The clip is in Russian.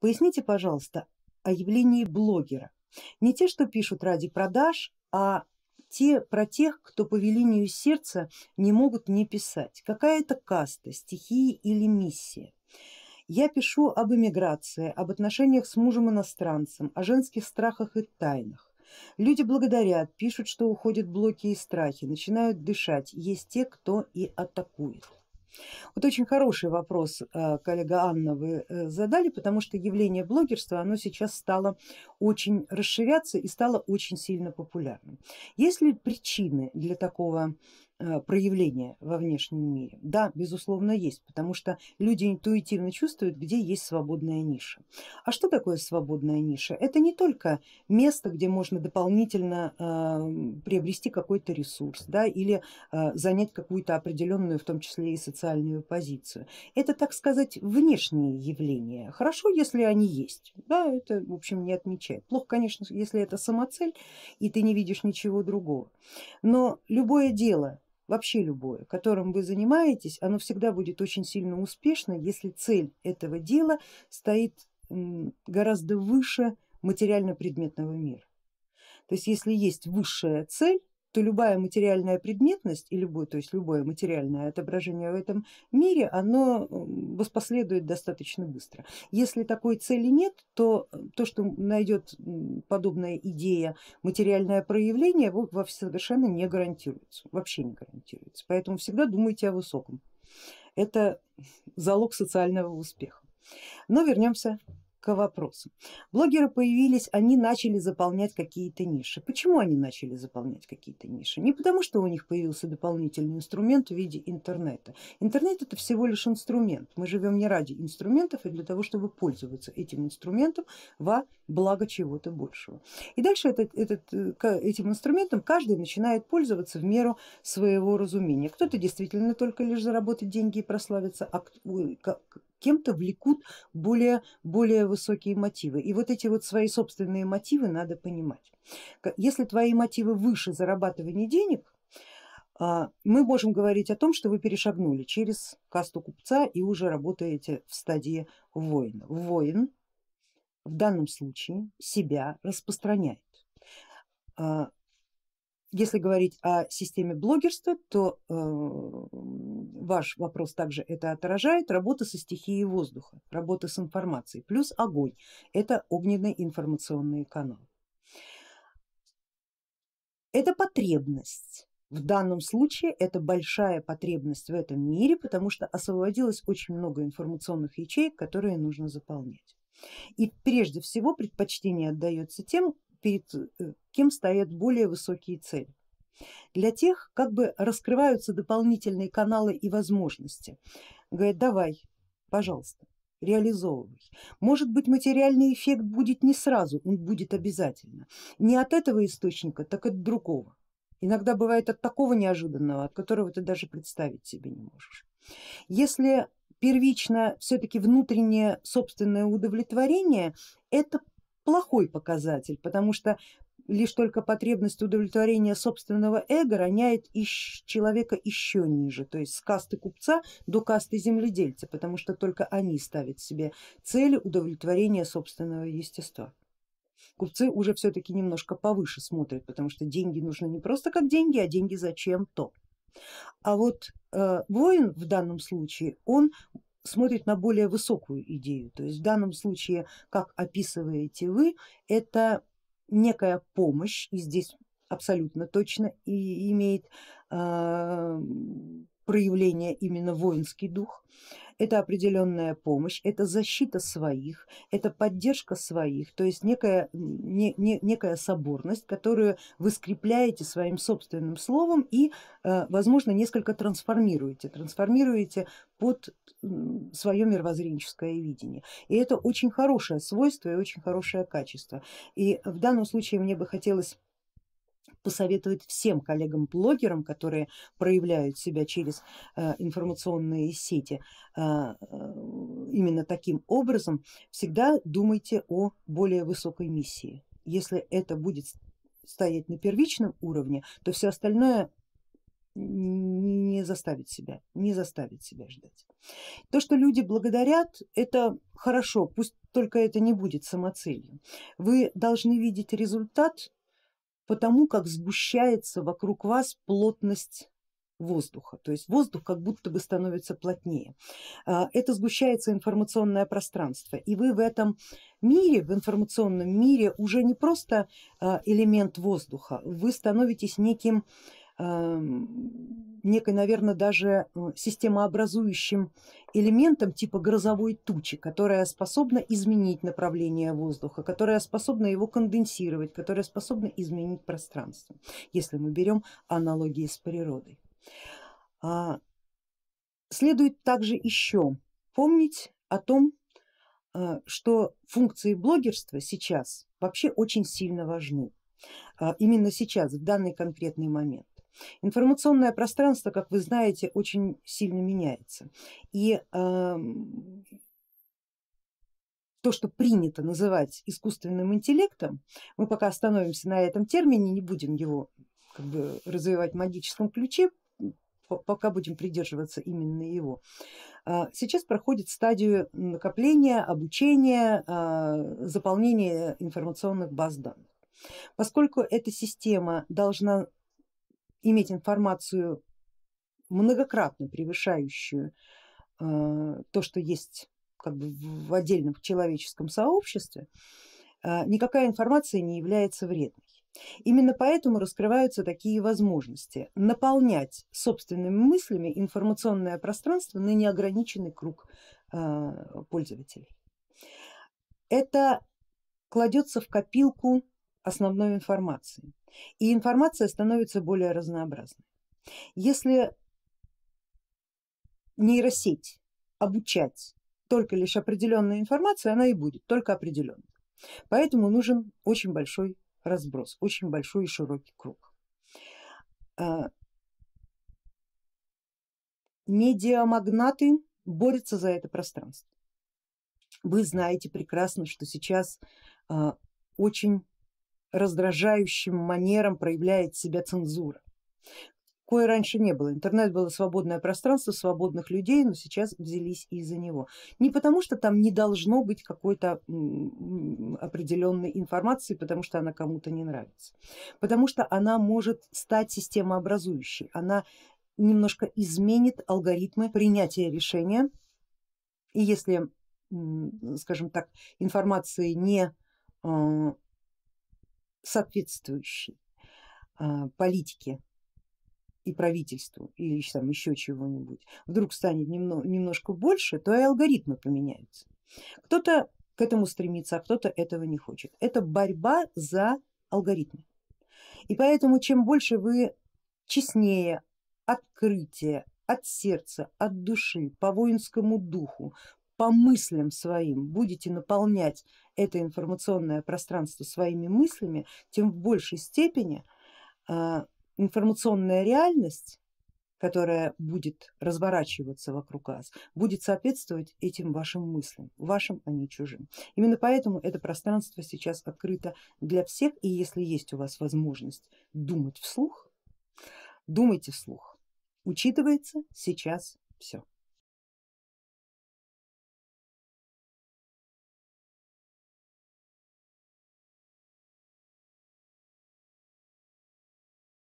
Поясните, пожалуйста, о явлении блогера. Не те, что пишут ради продаж, а те про тех, кто по велению сердца не могут не писать. Какая это каста, стихия или миссия. Я пишу об эмиграции, об отношениях с мужем иностранцем, о женских страхах и тайнах. Люди благодарят, пишут, что уходят блоки и страхи, начинают дышать. Есть те, кто и атакует. Вот очень хороший вопрос, э, коллега Анна, вы э, задали, потому что явление блогерства, оно сейчас стало очень расширяться и стало очень сильно популярным. Есть ли причины для такого проявления во внешнем мире? Да, безусловно есть, потому что люди интуитивно чувствуют, где есть свободная ниша. А что такое свободная ниша? Это не только место, где можно дополнительно э, приобрести какой-то ресурс да, или э, занять какую-то определенную, в том числе и социальную позицию. Это, так сказать, внешние явления. Хорошо, если они есть, да, это в общем не отмечает. Плохо, конечно, если это самоцель и ты не видишь ничего другого. Но любое дело, вообще любое, которым вы занимаетесь, оно всегда будет очень сильно успешно, если цель этого дела стоит гораздо выше материально-предметного мира. То есть если есть высшая цель, то любая материальная предметность и любое, то есть любое материальное отображение в этом мире, оно воспоследует достаточно быстро. Если такой цели нет, то то, что найдет подобная идея материальное проявление, совершенно не гарантируется, вообще не гарантируется. Поэтому всегда думайте о высоком. Это залог социального успеха. Но вернемся к вопросу. Блогеры появились, они начали заполнять какие-то ниши. Почему они начали заполнять какие-то ниши? Не потому, что у них появился дополнительный инструмент в виде интернета. Интернет это всего лишь инструмент. Мы живем не ради инструментов, а для того, чтобы пользоваться этим инструментом во благо чего-то большего. И дальше этот, этот, э, этим инструментом каждый начинает пользоваться в меру своего разумения. Кто-то действительно только лишь заработать деньги и прославиться, а кем-то влекут более, более высокие мотивы. И вот эти вот свои собственные мотивы надо понимать. Если твои мотивы выше зарабатывания денег, а, мы можем говорить о том, что вы перешагнули через касту купца и уже работаете в стадии воина. Воин в данном случае себя распространяет. Если говорить о системе блогерства, то э, ваш вопрос также это отражает, работа со стихией воздуха, работа с информацией, плюс огонь, это огненный информационный канал. Это потребность, в данном случае это большая потребность в этом мире, потому что освободилось очень много информационных ячеек, которые нужно заполнять. И прежде всего предпочтение отдается тем, перед э, кем стоят более высокие цели. Для тех как бы раскрываются дополнительные каналы и возможности. Говорят, давай, пожалуйста, реализовывай. Может быть материальный эффект будет не сразу, он будет обязательно. Не от этого источника, так от другого. Иногда бывает от такого неожиданного, от которого ты даже представить себе не можешь. Если первично все-таки внутреннее собственное удовлетворение, это плохой показатель, потому что лишь только потребность удовлетворения собственного эго роняет человека еще ниже, то есть с касты купца до касты земледельца, потому что только они ставят себе цель удовлетворения собственного естества. Купцы уже все-таки немножко повыше смотрят, потому что деньги нужны не просто как деньги, а деньги зачем-то. А вот э, воин в данном случае, он смотрит на более высокую идею. То есть в данном случае, как описываете вы, это некая помощь, и здесь абсолютно точно и имеет э, проявление именно воинский дух, это определенная помощь, это защита своих, это поддержка своих, то есть некая, не, не, некая соборность, которую вы скрепляете своим собственным словом и э, возможно несколько трансформируете, трансформируете под свое мировоззренческое видение. И это очень хорошее свойство и очень хорошее качество. И в данном случае мне бы хотелось посоветовать всем коллегам-блогерам, которые проявляют себя через э, информационные сети э, э, именно таким образом, всегда думайте о более высокой миссии. Если это будет стоять на первичном уровне, то все остальное не заставить себя, не заставить себя ждать. То, что люди благодарят, это хорошо, пусть только это не будет самоцелью. Вы должны видеть результат потому, как сгущается вокруг вас плотность воздуха, то есть воздух как будто бы становится плотнее. А, это сгущается информационное пространство. И вы в этом мире, в информационном мире уже не просто а, элемент воздуха, вы становитесь неким некой, наверное, даже э, системообразующим элементом типа грозовой тучи, которая способна изменить направление воздуха, которая способна его конденсировать, которая способна изменить пространство, если мы берем аналогии с природой. А, следует также еще помнить о том, э, что функции блогерства сейчас вообще очень сильно важны. А, именно сейчас, в данный конкретный момент. Информационное пространство, как вы знаете, очень сильно меняется. И э, то, что принято называть искусственным интеллектом, мы пока остановимся на этом термине, не будем его как бы, развивать в магическом ключе, пока будем придерживаться именно его. А, сейчас проходит стадию накопления, обучения, а, заполнения информационных баз данных. Поскольку эта система должна иметь информацию многократно превышающую э, то, что есть как бы в отдельном человеческом сообществе, э, никакая информация не является вредной. Именно поэтому раскрываются такие возможности наполнять собственными мыслями информационное пространство на неограниченный круг э, пользователей. Это кладется в копилку основной информации и информация становится более разнообразной. Если нейросеть обучать только лишь определенную информацию, она и будет только определенной. Поэтому нужен очень большой разброс, очень большой и широкий круг. А, медиамагнаты борются за это пространство. Вы знаете прекрасно, что сейчас а, очень раздражающим манером проявляет себя цензура. Кое раньше не было. Интернет было свободное пространство свободных людей, но сейчас взялись из-за него. Не потому что там не должно быть какой-то определенной информации, потому что она кому-то не нравится, потому что она может стать системообразующей, она немножко изменит алгоритмы принятия решения. И если, скажем так, информации не соответствующий а, политике и правительству или там еще чего-нибудь вдруг станет немного, немножко больше, то и алгоритмы поменяются. Кто-то к этому стремится, а кто-то этого не хочет. Это борьба за алгоритмы. И поэтому чем больше вы честнее, открытие, от сердца, от души, по воинскому духу, по мыслям своим будете наполнять это информационное пространство своими мыслями, тем в большей степени а, информационная реальность, которая будет разворачиваться вокруг вас, будет соответствовать этим вашим мыслям, вашим, а не чужим. Именно поэтому это пространство сейчас открыто для всех, и если есть у вас возможность думать вслух, думайте вслух. Учитывается сейчас все.